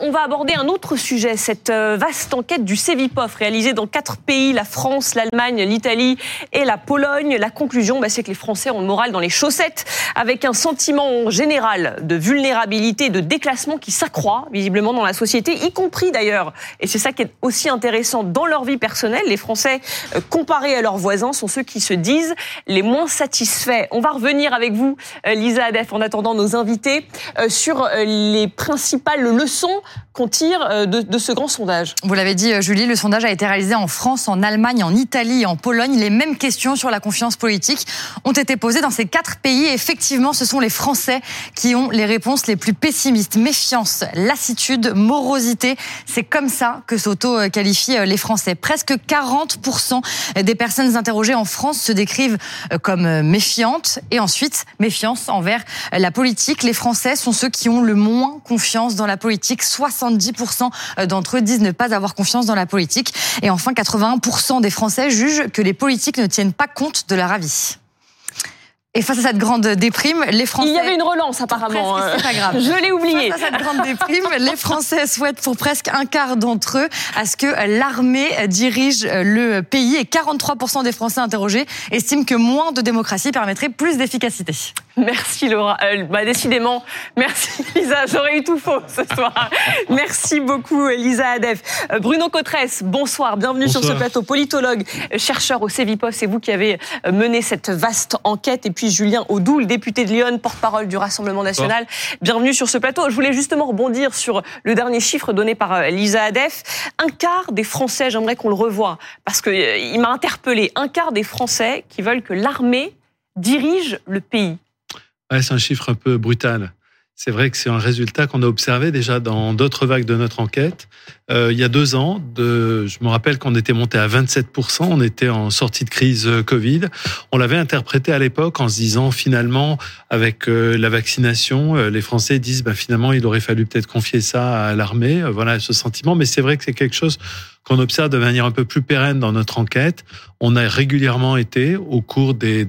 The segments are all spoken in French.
on va aborder un autre sujet, cette vaste enquête du Cevipof réalisée dans quatre pays, la France, l'Allemagne, l'Italie et la Pologne. La conclusion, bah, c'est que les Français ont le moral dans les chaussettes, avec un sentiment général de vulnérabilité, de déclassement qui s'accroît visiblement dans la société, y compris d'ailleurs, et c'est ça qui est aussi intéressant, dans leur vie personnelle, les Français, comparés à leurs voisins, sont ceux qui se disent les moins satisfaits. On va revenir avec vous, Lisa Adef, en attendant nos invités, sur les principales leçons qu'on tire euh, de, ce grand sondage Vous l'avez dit, euh, Julie, le sondage a été réalisé en France, en Allemagne, en Italie en Pologne. Les mêmes questions sur la confiance politique ont été posées dans ces quatre pays. effectivement, ce sont les Français qui ont les réponses les plus pessimistes. Méfiance, lassitude, morosité. C'est comme ça que s'auto-qualifient euh, les Français. Presque 40% des personnes interrogées en France se décrivent comme méfiantes. Et ensuite, méfiance envers la politique. Les Français sont ceux qui ont le moins confiance dans la politique. 70% d'entre eux disent ne pas avoir confiance dans la politique. Et enfin, 81% des Français jugent que les politiques ne tiennent pas compte de leur avis. Et face à cette grande déprime, les Français. Il y avait une relance apparemment. C'est pas grave. Je l'ai oublié. Face à cette grande déprime, les Français souhaitent pour presque un quart d'entre eux à ce que l'armée dirige le pays et 43% des Français interrogés estiment que moins de démocratie permettrait plus d'efficacité. Merci Laura. Euh, bah, décidément, merci Lisa. J'aurais eu tout faux ce soir. merci beaucoup Lisa Adef. Euh, Bruno Cotresse, bonsoir. Bienvenue sur ce plateau. Politologue, chercheur au CEVIPOF. C'est vous qui avez euh, mené cette vaste enquête. Et puis Julien Audoul, député de Lyon, porte-parole du Rassemblement national. Bienvenue sur ce plateau. Je voulais justement rebondir sur le dernier chiffre donné par Lisa Adef. Un quart des Français, j'aimerais qu'on le revoie, parce qu'il m'a interpellé. Un quart des Français qui veulent que l'armée dirige le pays c'est un chiffre un peu brutal. C'est vrai que c'est un résultat qu'on a observé déjà dans d'autres vagues de notre enquête. Euh, il y a deux ans, je me rappelle qu'on était monté à 27%, on était en sortie de crise euh, Covid. On l'avait interprété à l'époque en se disant finalement, avec euh, la vaccination, les Français disent bah, finalement il aurait fallu peut-être confier ça à l'armée. Voilà ce sentiment, mais c'est vrai que c'est quelque chose qu'on observe de manière un peu plus pérenne dans notre enquête. On a régulièrement été, au cours des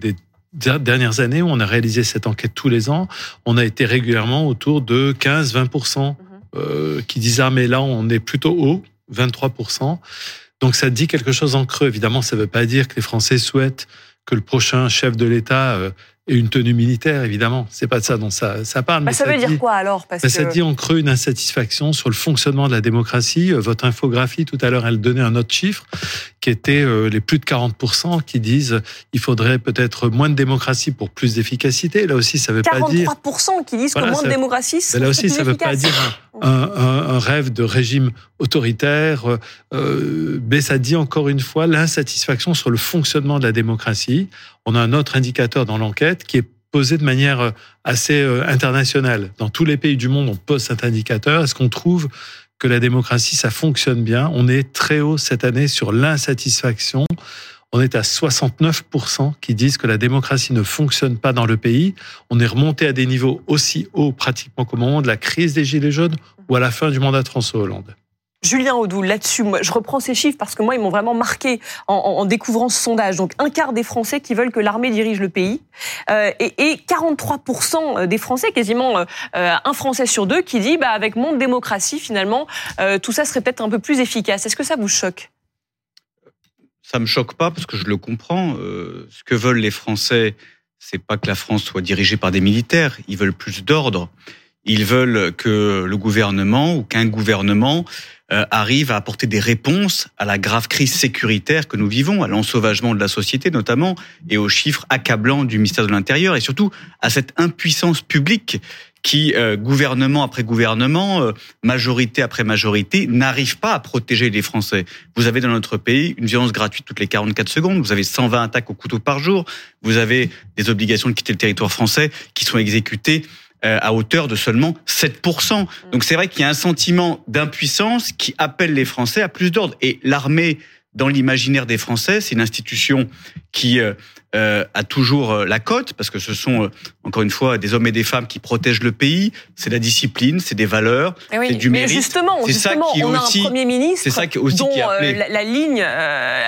dernières années où on a réalisé cette enquête tous les ans, on a été régulièrement autour de 15-20% mhm. euh, qui disent ah mais là on est plutôt haut, 23%. Donc ça dit quelque chose en creux. Évidemment, ça ne veut pas dire que les Français souhaitent que le prochain chef de l'État euh, et une tenue militaire, évidemment. C'est pas de ça dont ça, ça parle. Bah, ça, veut dire quoi alors? Parce bah, Ça dit en creux une insatisfaction sur le fonctionnement de la démocratie. Euh, votre infographie, tout à l'heure, elle donnait un autre chiffre qui était euh, les plus de 40% qui disent il faudrait peut-être moins de démocratie pour plus d'efficacité. Là aussi, ça veut pas dire... 43% qui disent que moins de démocratie, c'est Là aussi, ça veut pas dire un, un, un, rêve de régime autoritaire, euh, mais ça dit encore une fois l'insatisfaction sur le fonctionnement de la démocratie. On a un autre indicateur dans l'enquête qui est posé de manière euh, assez euh, internationale. Dans tous les pays du monde, on pose cet indicateur. Est-ce qu'on trouve que la démocratie, ça fonctionne bien On est très haut cette année sur l'insatisfaction. On est à 69% qui disent que la démocratie ne fonctionne pas dans le pays. On est remonté à des niveaux aussi hauts pratiquement qu'au moment de la crise des Gilets jaunes ou à la fin du mandat de François Hollande. Julien Audoul, là-dessus, je reprends ces chiffres parce que moi, ils m'ont vraiment marqué en, découvrant ce sondage. Donc, un quart des Français qui veulent que l'armée dirige le pays euh, et, 43% des Français, quasiment euh, un Français sur deux, qui dit, bah, avec mon démocratie, finalement, euh, tout ça serait peut-être un peu plus efficace. Est-ce que ça vous choque? Ça me choque pas parce que je le comprends. ce que veulent les Français, c'est pas que la France soit dirigée par des militaires. Ils veulent plus d'ordre. Ils veulent que le gouvernement ou qu'un gouvernement euh, arrive à apporter des réponses à la grave crise sécuritaire que nous vivons, à l'ensauvagement de la société notamment, et aux chiffres accablants du ministère de l'Intérieur, et surtout à cette impuissance publique qui, euh, gouvernement après gouvernement, euh, majorité après majorité, n'arrive pas à protéger les Français. Vous avez dans notre pays une violence gratuite toutes les 44 secondes, vous avez 120 attaques au couteau par jour, vous avez des obligations de quitter le territoire français qui sont exécutées à hauteur de seulement 7%. Donc c'est vrai qu'il y a un sentiment d'impuissance qui appelle les Français à plus d'ordre. Et l'armée, dans l'imaginaire des Français, c'est une institution qui euh, a toujours euh, la cote, parce que ce sont, euh, encore une fois, des hommes et des femmes qui protègent le pays. C'est la discipline, c'est des valeurs, Eh oui, c'est du mais mérite. Justement, C'est ça qui on a aussi- un Premier ministre c'est ça qui- aussi dont qui appelé. la, la ligne euh,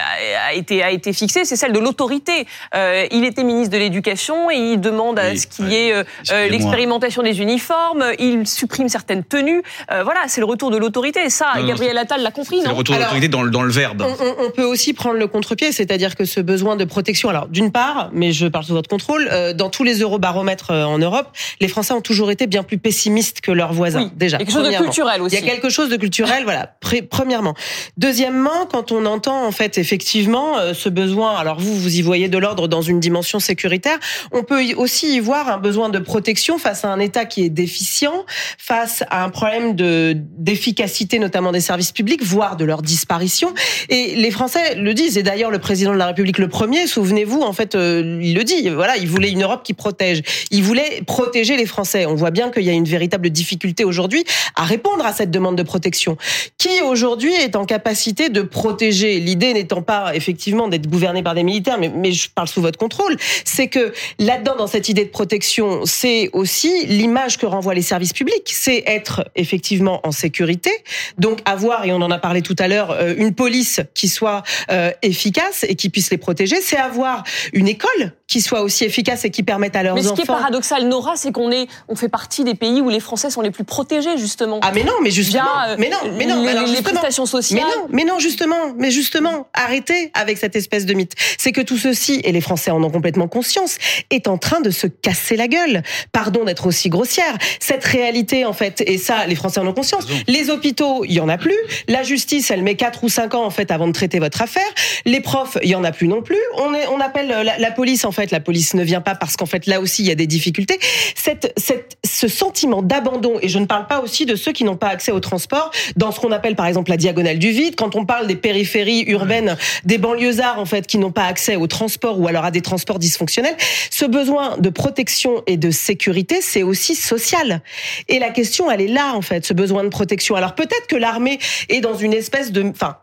a, été, a été fixée, c'est celle de l'autorité. Euh, il était ministre de l'Éducation et il demande à Oui, ce qu'il y ait l'expérimentation des uniformes, il supprime certaines tenues. Euh, voilà, c'est le retour de l'autorité. Et ça, Non, non, Gabriel Attal l'a compris, C'est le non retour de l'autorité dans, le- dans le verbe. On, on- on peut aussi prendre le contre-pied, c'est-à-dire que ce besoin de protection, alors d'une part, mais je parle sous votre contrôle, euh, dans tous les eurobaromètres euh, en Europe, les Français ont toujours été bien plus pessimistes que leurs voisins. Oui, déjà. Il y a quelque chose de culturel Il aussi. y a quelque chose de culturel, voilà. premièrement. Deuxièmement, quand on entend en fait effectivement euh, ce besoin, alors vous vous y voyez de l'ordre dans une dimension sécuritaire, on peut aussi y voir un besoin de protection face à un État qui est déficient, face à un problème de d'efficacité notamment des services publics, voire de leur disparition. Et les Français le disent. Et d'ailleurs, le président de la République le premier, souvenez-vous, en fait, euh, il le dit. Voilà, il voulait une Europe qui protège. Il voulait protéger les Français. On voit bien qu'il y a une véritable difficulté aujourd'hui à répondre à cette demande de protection. Qui aujourd'hui est en capacité de protéger? L'idée n'étant pas effectivement d'être gouverné par des militaires, mais, je parle sous votre contrôle. C'est que là-dedans, dans cette idée de protection, c'est aussi l'image que renvoient les services publics. C'est être effectivement en sécurité, donc avoir, et on en a parlé tout à l'heure, euh, une police qui soit euh, efficace et qui puisse les protéger. C'est avoir une école qui soit aussi efficace et qui permette à leurs Mais ce enfants. qui est paradoxal, Nora, c'est qu'on est, on fait partie des pays où les Français sont les plus protégés, justement. Ah mais non, mais justement, Via, euh, mais non, mais non, les, alors les prestations sociales. Mais non, mais non, justement, mais justement, arrêtez avec cette espèce de mythe. C'est que tout ceci, et les Français en ont complètement conscience, est en train de se casser la gueule. Pardon d'être aussi grossière. Cette réalité, en fait, et ça, les Français en ont conscience. Les hôpitaux, il y en a plus. La justice, elle met 4 ou 5 ans, en fait, avant de traiter votre affaire. Les profs, il y en a plus non plus. On, est, on appelle la, la police, en fait, la police ne vient pas parce qu'en fait, là aussi, il y a des difficultés. Cette, cette, ce sentiment d'abandon, et je ne parle pas aussi de ceux qui n'ont pas accès au transport, dans ce qu'on appelle, par exemple, la diagonale du vide, quand on parle des périphéries urbaines, des banlieusards, en fait, qui n'ont pas accès au transport ou alors à des transports dysfonctionnels, ce besoin de protection et de sécurité, c'est aussi social. Et la question, elle est là, en fait, ce besoin de protection. Alors peut-être que l'armée est dans une espèce de, enfin,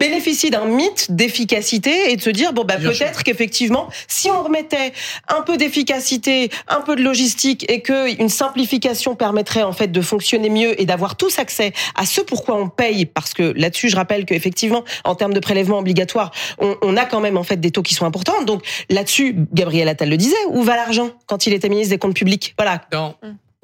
bénéficie d'un mythe d'efficacité et de se dire bon bah Bien sûr. peut-être qu'effectivement si on remettait un peu d'efficacité, un peu de logistique et que une simplification permettrait en fait de fonctionner mieux et d'avoir tous accès à ce pourquoi on paye parce que là-dessus je rappelle qu'effectivement en termes de prélèvement obligatoire on, on a quand même en fait des taux qui sont importants. Donc là-dessus Gabriel Attal le disait où va l'argent quand il était ministre des comptes publics? Voilà. Dans,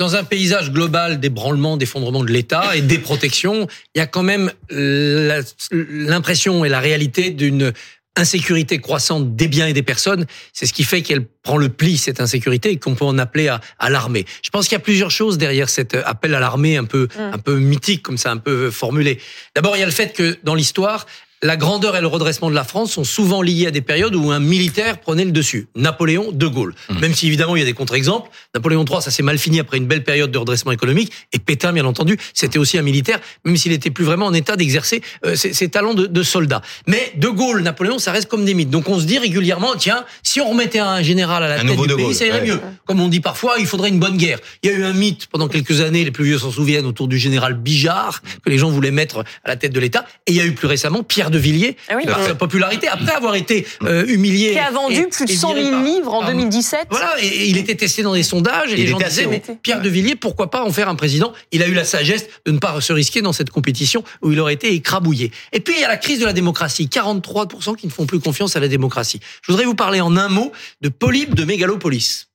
dans un paysage global d'ébranlement, d'effondrement de l'État et des protections, il y a quand même la- l'impression et la réalité d'une insécurité croissante des biens et des personnes. C'est ce qui fait qu'elle prend le pli, cette insécurité, et qu'on peut en appeler à, à l'armée. Je pense qu'il y a plusieurs choses derrière cet appel à l'armée un peu, un peu mythique, comme ça, un peu formulé. D'abord, il y a le fait que dans l'histoire, la grandeur et le redressement de la France sont souvent liés à des périodes où un militaire prenait le dessus. Napoléon, De Gaulle. Même si évidemment il y a des contre-exemples. Napoléon III, ça s'est mal fini après une belle période de redressement économique. Et Pétain, bien entendu, c'était aussi un militaire, même s'il était plus vraiment en état d'exercer euh, ses, ses talents de, de soldat. Mais De Gaulle, Napoléon, ça reste comme des mythes. Donc on se dit régulièrement, tiens, si on remettait un général à la Un tête du De pays, Gaulle, ça irait ouais. mieux. Comme on dit parfois, il faudrait une bonne guerre. Il y a eu un mythe pendant quelques années, les plus vieux s'en souviennent, autour du général Bijard, que les gens voulaient mettre à la tête de l'État. Et il y a eu plus récemment Pierre de Villiers, Ah oui. par sa popularité, après avoir été euh, humilié. Qui a vendu et- plus de et 100 viré 000 par- livres en par- 2017. Voilà, et, et il était testé dans des sondages, et Il les gens disaient, mais. Pierre de Villiers, pourquoi pas en faire un président? Il a eu la sagesse de ne pas se risquer dans cette compétition où il aurait été écrabouillé. Et puis, il y a la crise de la démocratie. 43% qui ne font plus confiance à la démocratie. Je voudrais vous parler en un mot de Polybe de Mégalopolis.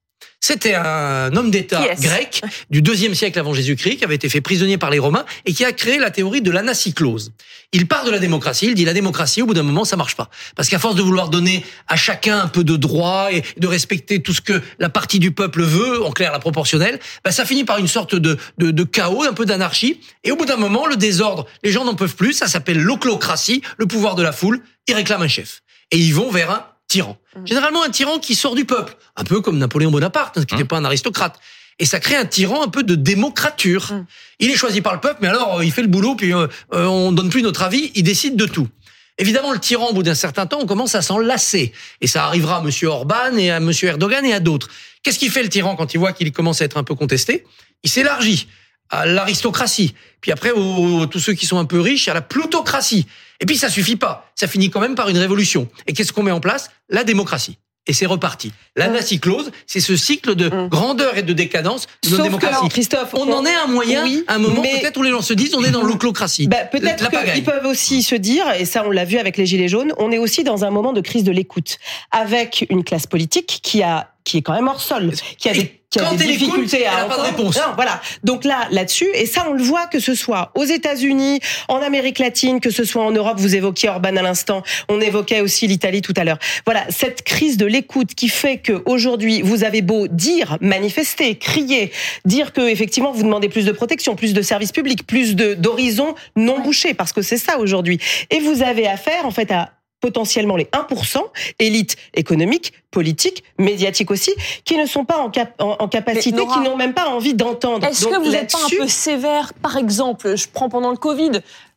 C'était un homme d'État grec du deuxième siècle avant Jésus-Christ qui avait été fait prisonnier par les Romains et qui a créé la théorie de l'anacyclose. Il part de la démocratie, il dit la démocratie, au bout d'un moment, ça marche pas. Parce qu'à force de vouloir donner à chacun un peu de droit et de respecter tout ce que la partie du peuple veut, en clair la proportionnelle, bah, ça finit par une sorte de, de, de chaos, un peu d'anarchie. Et au bout d'un moment, le désordre, les gens n'en peuvent plus, ça s'appelle l'oclocratie, le pouvoir de la foule, ils réclament un chef. Et ils vont vers un tyran. Généralement un tyran qui sort du peuple, un peu comme Napoléon Bonaparte, hein, qui n'était pas un aristocrate. Et ça crée un tyran un peu de démocrature. Il est choisi par le peuple, mais alors euh, il fait le boulot, puis euh, euh, on donne plus notre avis, il décide de tout. Évidemment, le tyran, au bout d'un certain temps, on commence à s'en lasser. Et ça arrivera à M. Orban et à M. Erdogan et à d'autres. Qu'est-ce qu'il fait le tyran quand il voit qu'il commence à être un peu contesté? Il s'élargit à l'aristocratie. Puis après, aux, tous ceux qui sont un peu riches, à la plutocratie. Et puis ça suffit pas. Ça finit quand même par une révolution. Et qu'est-ce qu'on met en place? La démocratie. et c'est reparti. L'anacyclose, c'est ce cycle de Mm. grandeur et de décadence de notre démocratie. Christophe, on en est un moyen, Oui, un moment peut-être où les gens se disent on est dans l'oclocratie. Bah, peut-être qu'ils peuvent aussi se dire, et ça on l'a vu avec les Gilets jaunes, on est aussi dans un moment de crise de l'écoute, avec une classe politique qui a qui est quand même hors sol, qui a des, qui a des elle écoute, difficultés elle à a pas de entendre. réponse. Non, voilà. Donc là, là-dessus, et ça on le voit que ce soit aux États-Unis, en Amérique latine, que ce soit en Europe. Vous évoquiez Orban à l'instant, on évoquait aussi l'Italie tout à l'heure. Voilà, cette crise de l'écoute qui fait que aujourd'hui vous avez beau dire, manifester, crier, dire que effectivement vous demandez plus de protection, plus de services publics, plus de d'horizons non bouchés, parce que c'est ça aujourd'hui. Et vous avez affaire en fait à potentiellement les 1%, élite économique, politique, médiatique aussi, qui ne sont pas en, cap- en, en capacité, Nora, qui n'ont même pas envie d'entendre. Est-ce que vous n'êtes pas un peu sévère? Par exemple, je prends pendant le Covid,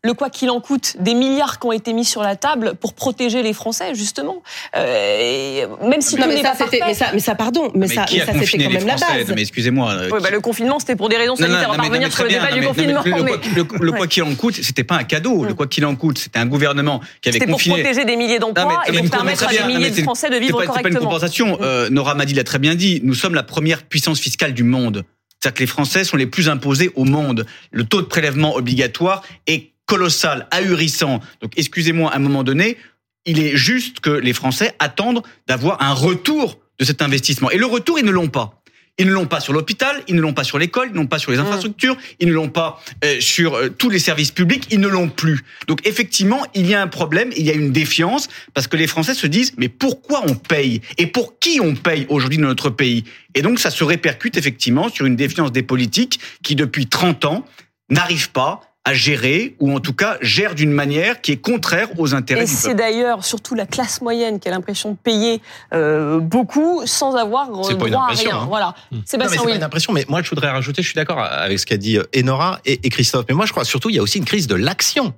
le quoi qu'il en coûte, des milliards qui ont été mis sur la table pour protéger les Français, justement. Euh, et même si Non, tout mais ça, pas parfait. mais ça, mais ça, pardon, mais, ça, qui mais a ça, c'était confiné quand les même la Français base. Non, mais excusez-moi. euh, Oui, bah, le confinement, c'était pour des raisons sanitaires. non, on va mais- revenir sur le débat du confinement. mais le- quoi qu'il en coûte, c'était pas un cadeau. Le Mm. quoi qu'il en coûte, c'était un gouvernement qui avait C'était pour confiné. protéger des milliers d'emplois et pour permettre à des milliers de Français de vivre pas, c'est pas une correctement. compensation. Euh, Nora Madi l'a très bien dit. Nous sommes la première puissance fiscale du monde. C'est-à-dire que les Français sont les plus imposés au monde. Le taux de prélèvement obligatoire est colossal, ahurissant. Donc, excusez-moi, à un moment donné, il est juste que les Français attendent d'avoir un retour de cet investissement. Et le retour, ils ne l'ont pas. Ils ne l'ont pas sur l'hôpital, ils ne l'ont pas sur l'école, ils ne l'ont pas sur les infrastructures, ils ne l'ont pas euh, sur euh, tous les services publics, ils ne l'ont plus. Donc effectivement, il y a un problème, il y a une défiance, parce que les Français se disent, mais pourquoi on paye? Et pour qui on paye aujourd'hui dans notre pays? Et donc ça se répercute effectivement sur une défiance des politiques qui, depuis 30 ans, n'arrivent pas à gérer, ou en tout cas gèrent d'une manière qui est contraire aux intérêts Et du c'est peuple. d'ailleurs surtout la classe moyenne qui a l'impression de payer euh, beaucoup sans avoir euh, C'est pas une droit à rien. hein. Voilà. Sébastien, c'est pas oui. une impression, mais moi je voudrais rajouter, je suis d'accord avec ce qu'a dit euh, Enora et, et Christophe, mais moi je crois surtout il y a aussi une crise de l'action.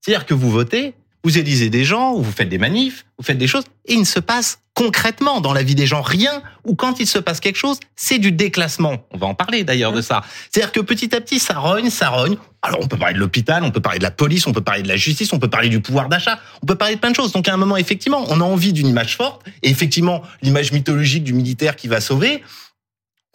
C'est-à-dire que vous votez, vous élisez des gens, ou vous faites des manifs, vous faites des choses, et il ne se passe concrètement dans la vie des gens rien, ou quand il se passe quelque chose, c'est du déclassement. On va en parler d'ailleurs de ça. C'est-à-dire que petit à petit, ça rogne, ça rogne. Alors on peut parler de l'hôpital, on peut parler de la police, on peut parler de la justice, on peut parler du pouvoir d'achat, on peut parler de plein de choses. Donc à un moment, effectivement, on a envie d'une image forte, et effectivement, l'image mythologique du militaire qui va sauver,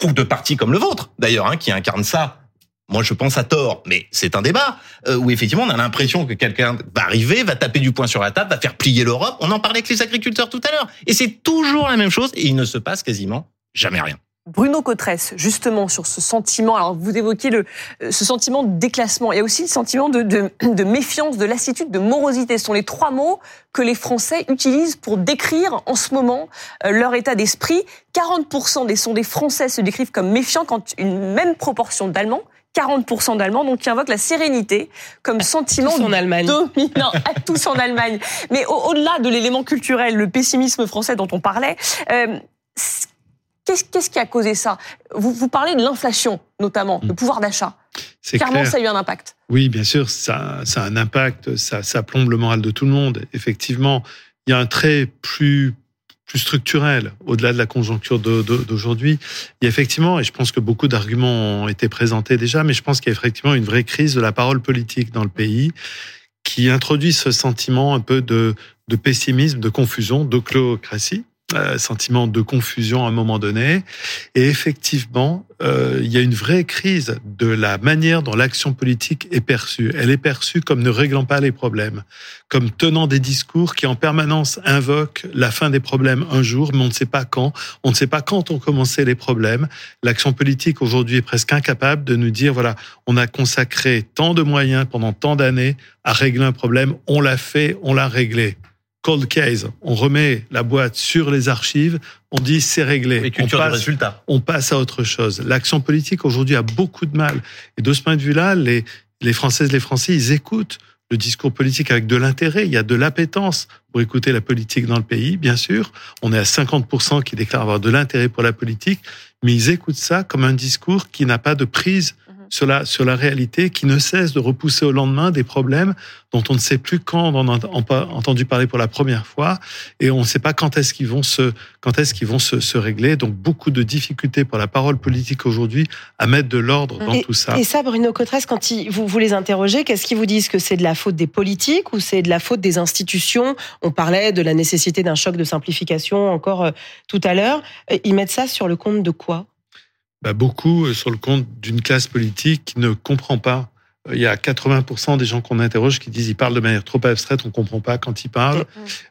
ou de partis comme le vôtre, d'ailleurs, hein, qui incarne ça. Moi, je pense à tort, mais c'est un débat euh, où effectivement on a l'impression que quelqu'un va arriver, va taper du poing sur la table, va faire plier l'Europe. On en parlait avec les agriculteurs tout à l'heure, et c'est toujours la même chose, et il ne se passe quasiment jamais rien. Bruno Cotresse, justement, sur ce sentiment, alors vous évoquez le, euh, ce sentiment de déclassement. Il y a aussi le sentiment de, de, de méfiance, de lassitude, de morosité. Ce sont les trois mots que les Français utilisent pour décrire en ce moment euh, leur état d'esprit. 40% des sondés français se décrivent comme méfiants quand une même proportion d'Allemands 40% d'Allemands, donc qui invoquent la sérénité comme sentiment Tous en Allemagne. dominant, à tous en Allemagne. Mais au- au-delà de l'élément culturel, le pessimisme français dont on parlait, euh, Qu'est-ce qui a causé ça? Vous, vous parlez de l'inflation, notamment, le pouvoir d'achat. Clairement, clair. ça a eu un impact. Oui, bien sûr, ça, ça a un impact, ça, ça plombe le moral de tout le monde. Effectivement, il y a un trait plus plus structurel, au-delà de la conjoncture d'aujourd'hui. Il y a effectivement, et je pense que beaucoup d'arguments ont été présentés déjà, mais je pense qu'il y a effectivement une vraie crise de la parole politique dans le pays qui introduit ce sentiment un peu de, de pessimisme, de confusion, d'oclocratie, euh, sentiment de confusion à un moment donné. Et effectivement, euh, il y a une vraie crise de la manière dont l'action politique est perçue. Elle est perçue comme ne réglant pas les problèmes, comme tenant des discours qui en permanence invoquent la fin des problèmes un jour, mais on ne sait pas quand. On ne sait pas quand ont commencé les problèmes. L'action politique aujourd'hui est presque incapable de nous dire, voilà, on a consacré tant de moyens pendant tant d'années à régler un problème, on l'a fait, on l'a réglé. Cold case, on remet la boîte sur les archives, on dit c'est réglé. Et on culture passe résultat. on passe à autre chose. L'action politique aujourd'hui a beaucoup de mal. Et de ce point de vue-là, les, les Françaises, les Français, ils écoutent le discours politique avec de l'intérêt. Il y a de l'appétence pour écouter la politique dans le pays, bien sûr. On est à 50% qui déclarent avoir de l'intérêt pour la politique, mais ils écoutent ça comme un discours qui n'a pas de prise sur la, sur la réalité qui ne cesse de repousser au lendemain des problèmes dont on ne sait plus quand on en a entendu parler pour la première fois et on ne sait pas quand est-ce qu'ils vont se, quand est-ce qu'ils vont se, se, régler. Donc beaucoup de difficultés pour la parole politique aujourd'hui à mettre de l'ordre dans tout ça. Et ça, Bruno Cotresse, quand vous, vous les interrogez, qu'est-ce qu'ils vous disent? Que c'est de la faute des politiques ou c'est de la faute des institutions? On parlait de la nécessité d'un choc de simplification encore euh, tout à l'heure. Euh, ils mettent ça sur le compte de quoi? Bah, beaucoup euh, sur le compte d'une classe politique qui ne comprend pas. Euh, il y a 80% des gens qu'on interroge qui disent ils parlent de manière trop abstraite, on comprend pas quand ils parlent.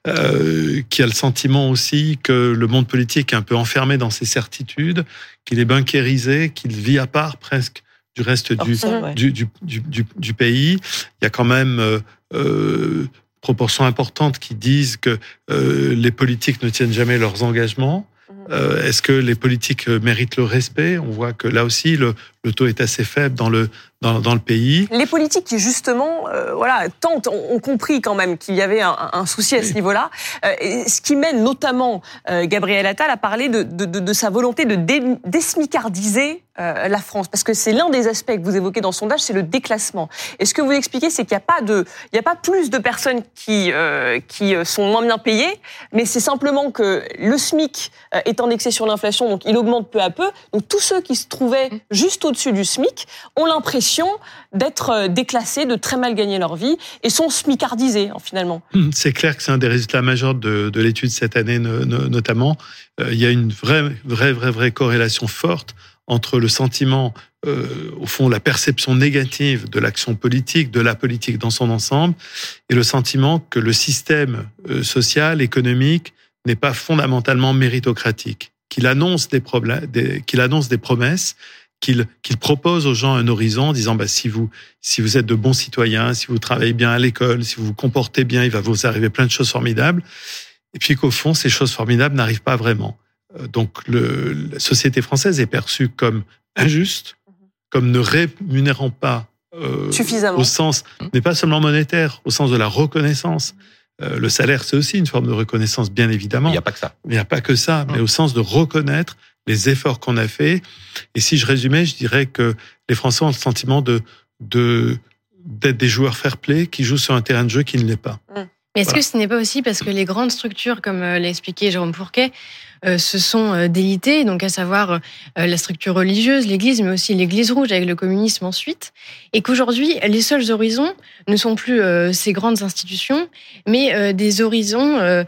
Euh, qui a le sentiment aussi que le monde politique est un peu enfermé dans ses certitudes, qu'il est banquérisé, qu'il vit à part presque du reste du, du, du, du, du, pays. Il y a quand même euh, euh, proportions importantes qui disent que euh, les politiques ne tiennent jamais leurs engagements. Euh, est-ce que les politiques méritent le respect? On voit que là aussi, le, le, taux est assez faible dans le, dans, dans le pays. Les politiques qui, justement, euh, voilà, tentent, ont, compris quand même qu'il y avait un, un souci à ce niveau-là. Euh, ce qui mène notamment euh, Gabriel Attal à parler de, de, de, de sa volonté de dé, désmicardiser euh, la France, parce que c'est l'un des aspects que vous évoquez dans le sondage, c'est le déclassement. Et ce que vous expliquez, c'est qu'il n'y a pas de, il n'y a pas plus de personnes qui qui sont moins bien payées, mais c'est simplement que le SMIC est indexé sur l'inflation, donc il augmente peu à peu. Donc tous ceux qui se trouvaient juste au-dessus du SMIC ont l'impression d'être déclassés, de très mal gagner leur vie et sont smicardisés finalement. Hum, c'est clair que c'est un des résultats majeurs de, de l'étude cette année notamment. Il y a une vraie, vraie, vraie, vraie corrélation forte entre le sentiment, euh, au fond, la perception négative de l'action politique, de la politique dans son ensemble, et le sentiment que le système euh, social, économique, n'est pas fondamentalement méritocratique, qu'il annonce des promesses, qu'il propose aux gens un horizon en disant bah si vous si vous êtes de bons citoyens, si vous travaillez bien à l'école, si vous vous comportez bien, il va vous arriver plein de choses formidables. Et puis qu'au fond, ces choses formidables n'arrivent pas vraiment. Euh, donc le, la société française est perçue comme injuste, comme ne rémunérant pas euh, suffisamment au sens, n'est pas seulement monétaire, au sens de la reconnaissance. Euh, le salaire, c'est aussi une forme de reconnaissance, bien évidemment. Il n'y a pas que ça. Mais il n'y a pas que ça, mais au sens de reconnaître les efforts qu'on a faits. Et si je résumais, je dirais que les Français ont le sentiment de de d'être des joueurs fair-play qui jouent sur un terrain de jeu qui ne l'est pas. Mais est-ce voilà. que ce n'est pas aussi parce que les grandes structures, comme l'a expliqué Jérôme Fourquet, euh, se sont euh, délités, donc à savoir euh, la structure religieuse, l'Église, mais aussi l'Église rouge avec le communisme ensuite, et qu'aujourd'hui les seuls horizons ne sont plus ces grandes institutions, mais des horizons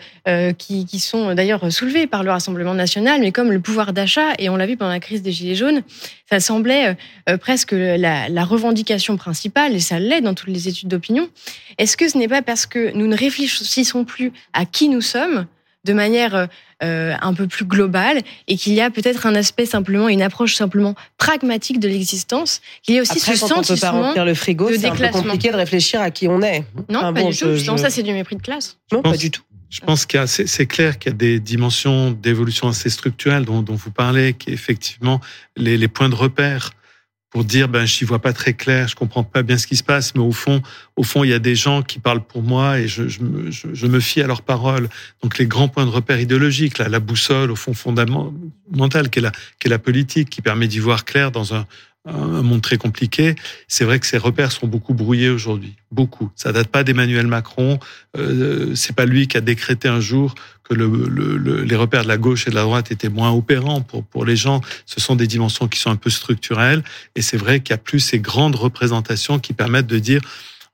qui, qui sont d'ailleurs soulevés par le Rassemblement national, mais comme le pouvoir d'achat, et on l'a vu pendant la crise des Gilets jaunes, ça semblait presque la, la revendication principale, et ça l'est dans toutes les études d'opinion. Est-ce que ce n'est pas parce que nous ne réfléchissons plus à qui nous sommes de manière euh, un peu plus globale et qu'il y a peut-être un aspect simplement, une approche simplement pragmatique de l'existence. Qu'il y a aussi Après, ce quand sentiment on peut pas remplir le frigo, c'est un peu compliqué de réfléchir à qui on est. Non, Enfin, pas bon, du tout. Justement, je- ça, c'est du mépris de classe. Non, pense- pas du tout. Je pense qu'il y a, c'est, c'est clair qu'il y a des dimensions d'évolution assez structurelles dont, dont vous parlez, qui effectivement les, les points de repère pour dire ben j'y vois pas très clair, je comprends pas bien ce qui se passe, mais au fond, au fond il y a des gens qui parlent pour moi et je, me, fie à leurs paroles. Donc les grands points de repère idéologiques, là, la boussole au fond fondamentale qui est la, politique, qui permet d'y voir clair dans un, un monde très compliqué. C'est vrai que ces repères sont beaucoup brouillés aujourd'hui, beaucoup. Ça date pas d'Emmanuel Macron. Euh, c'est pas lui qui a décrété un jour que le, le, le, les repères de la gauche et de la droite étaient moins opérants pour pour les gens. Ce sont des dimensions qui sont un peu structurelles. Et c'est vrai qu'il y a plus ces grandes représentations qui permettent de dire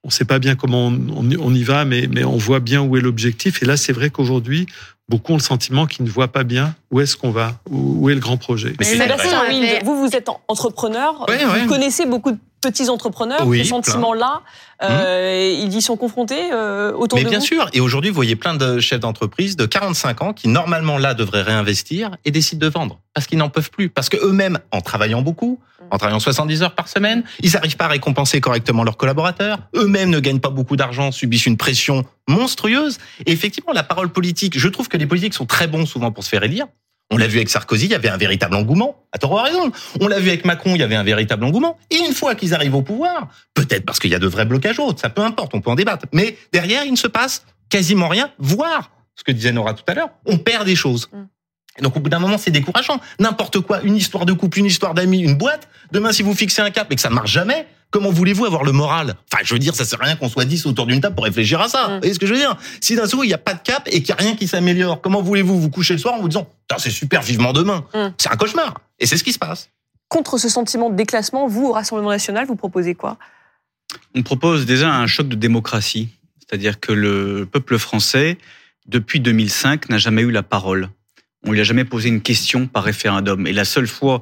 on ne sait pas bien comment on, on, on y va, mais, mais on voit bien où est l'objectif. Et là, c'est vrai qu'aujourd'hui, beaucoup ont le sentiment qu'ils ne voient pas bien où est-ce qu'on va, où, est le grand projet. Mais c'est Wind, vous, vous êtes en- entrepreneur, Ouais, vous ouais. connaissez beaucoup de petits entrepreneurs, Oui, ce sentiment-là, euh, ils y sont confrontés euh, autour Mais de bien vous sûr. Et aujourd'hui, vous voyez plein de chefs d'entreprise de 45 ans qui, normalement, là, devraient réinvestir et décident de vendre. Parce qu'ils n'en peuvent plus. Parce que eux-mêmes, en travaillant beaucoup, en travaillant 70 heures par semaine, ils n'arrivent pas à récompenser correctement leurs collaborateurs. Eux-mêmes ne gagnent pas beaucoup d'argent, subissent une pression monstrueuse. Et effectivement, la parole politique, je trouve que les politiques sont très bons souvent pour se faire élire. On l'a vu avec Sarkozy, il y avait un véritable engouement. À tort ou à raison. On l'a vu avec Macron, il y avait un véritable engouement. Et une fois qu'ils arrivent au pouvoir, peut-être parce qu'il y a de vrais blocages autres, ça peu importe, on peut en débattre. Mais derrière, il ne se passe quasiment rien, voire, ce que disait Nora tout à l'heure, on perd des choses. Mm. Et donc au bout d'un moment, c'est décourageant. N'importe quoi, une histoire de couple, une histoire d'amis, une boîte. Demain, si vous fixez un cap et que ça marche jamais, comment voulez-vous avoir le moral? Enfin, je veux dire, ça sert à rien qu'on soit 10 autour d'une table pour réfléchir à ça. Mm. Vous voyez ce que je veux dire? Si d'un coup, il n'y a pas de cap et qu'il n'y a rien qui s'améliore, comment voulez-vous vous coucher le soir en vous disant c'est super, vivement demain? Mm. C'est un cauchemar. Et c'est ce qui se passe. Contre ce sentiment de déclassement, vous, au Rassemblement national, vous proposez quoi? On propose déjà un choc de démocratie. C'est-à-dire que le peuple français, depuis 2005, n'a jamais eu la parole. On lui a jamais posé une question par référendum. Et la seule fois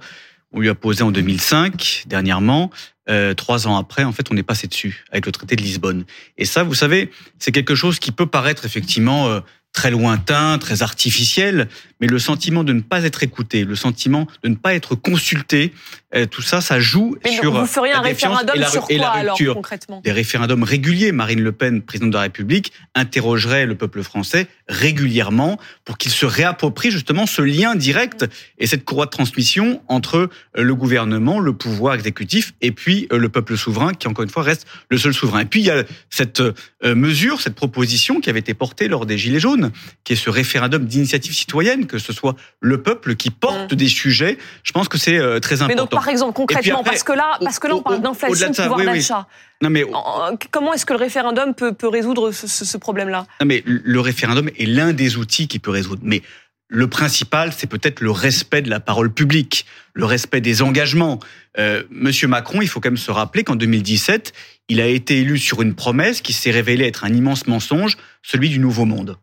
on lui a posé en 2005, dernièrement, euh, trois ans après, en fait, on est passé dessus avec le traité de Lisbonne. Et ça, vous savez, c'est quelque chose qui peut paraître effectivement euh, très lointain, très artificiel, mais le sentiment de ne pas être écouté, le sentiment de ne pas être consulté, euh, tout ça, ça joue Mais sur vous feriez la un référendum et la, sur et la quoi alors rupture concrètement des référendums réguliers. Marine Le Pen, présidente de la République, interrogerait le peuple français régulièrement pour qu'il se réapproprie justement ce lien direct et cette courroie de transmission entre euh, le gouvernement, le pouvoir exécutif et puis euh, le peuple souverain qui encore une fois reste le seul souverain. Et puis il y a cette mesure, cette proposition qui avait été portée lors des Gilets jaunes, qui est ce référendum d'initiative citoyenne, que ce soit le peuple qui porte des sujets. Je pense que c'est euh, très Mm. Mais important. donc, par exemple, concrètement, après, parce que là, parce que là, on parle d'inflation, pouvoir oui, oui. d'achat. Non mais En- Comment est-ce que le référendum peut, peut résoudre ce, ce- ce problème-là? Non, mais le référendum est l'un des outils qui peut résoudre. Mais le principal, c'est peut-être le respect de la parole publique, le respect des engagements. Euh, Monsieur Macron, il faut quand même se rappeler qu'en 2017, il a été élu sur une promesse qui s'est révélée être un immense mensonge, celui du nouveau monde.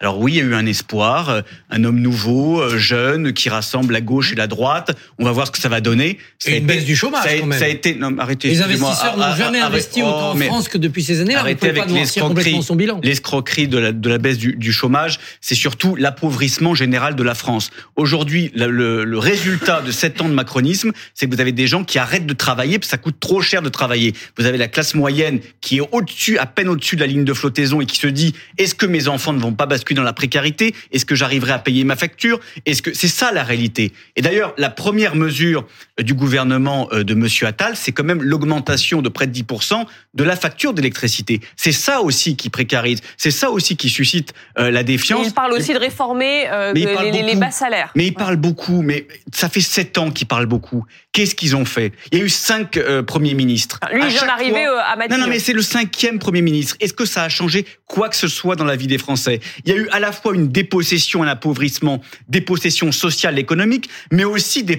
Alors oui, il y a eu un espoir, euh, un homme nouveau, euh, jeune, qui rassemble la gauche et la droite. On va voir ce que ça va donner. Ça Et a une été- baisse du chômage, ça a, quand même. ça a été. Non, arrêtez. Les investisseurs Ah, n'ont jamais ah, investi ah, autant en mais- France que depuis ces années-là. Vous Arrêtez avec l'escroquerie. L'escroquerie de la, de la baisse du, du chômage, c'est surtout l'appauvrissement général de la France. Aujourd'hui, le, le- le résultat de sept ans de macronisme, c'est que vous avez des gens qui arrêtent de travailler parce que ça coûte trop cher de travailler. Vous avez la classe moyenne qui est au-dessus, à peine au-dessus de la ligne de flottaison et qui se dit est-ce que mes enfants ne vont pas basculer dans la précarité. Est-ce que j'arriverai à payer ma facture? Est-ce que c'est ça la réalité. Et d'ailleurs, la première mesure euh, du gouvernement euh, de Monsieur Attal, c'est quand même l'augmentation de près de 10% de la facture d'électricité. C'est ça aussi qui précarise. C'est ça aussi qui suscite euh, la Et défiance. il parle aussi de réformer euh, il les, parle bas salaires. Mais ils parlent beaucoup, mais ça fait sept ans qu'ils parlent beaucoup. Qu'est-ce qu'ils ont fait? Il y a eu cinq euh, premiers ministres. Lui, À il vient d'arriver euh, à Matignon. non, non, mais c'est le cinquième Premier ministre. Est-ce que ça a changé quoi que ce soit dans la vie des Français? Il y a eu à la fois une dépossession, un appauvrissement, dépossession sociale, économique, mais aussi des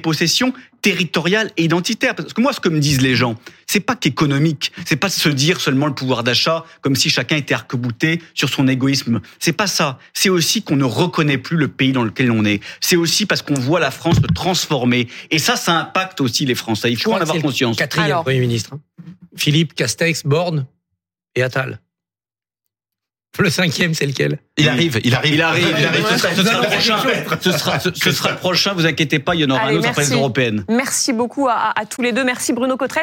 territoriales et identitaires. Parce que moi, ce que me disent les gens, c'est pas qu'économique, c'est pas se dire seulement le pouvoir d'achat comme si chacun était arc-bouté sur son égoïsme. C'est pas ça. C'est aussi qu'on ne reconnaît plus le pays dans lequel on est. C'est aussi parce qu'on voit la France se transformer. Et ça, ça impacte aussi les Français. Il faut en avoir conscience. Quatrième Alors. Premier ministre. hein. Philippe, Castex, Borne et Attal. Le cinquième, c'est lequel Il arrive, il arrive. Il arrive, il arrive. Ce sera, le prochain. Ce sera, ce, ce sera le prochain. Vous inquiétez pas, il y en aura Allez, un autre après les merci. européennes. Merci beaucoup à, à- à tous les deux. Merci Bruno Cotresse.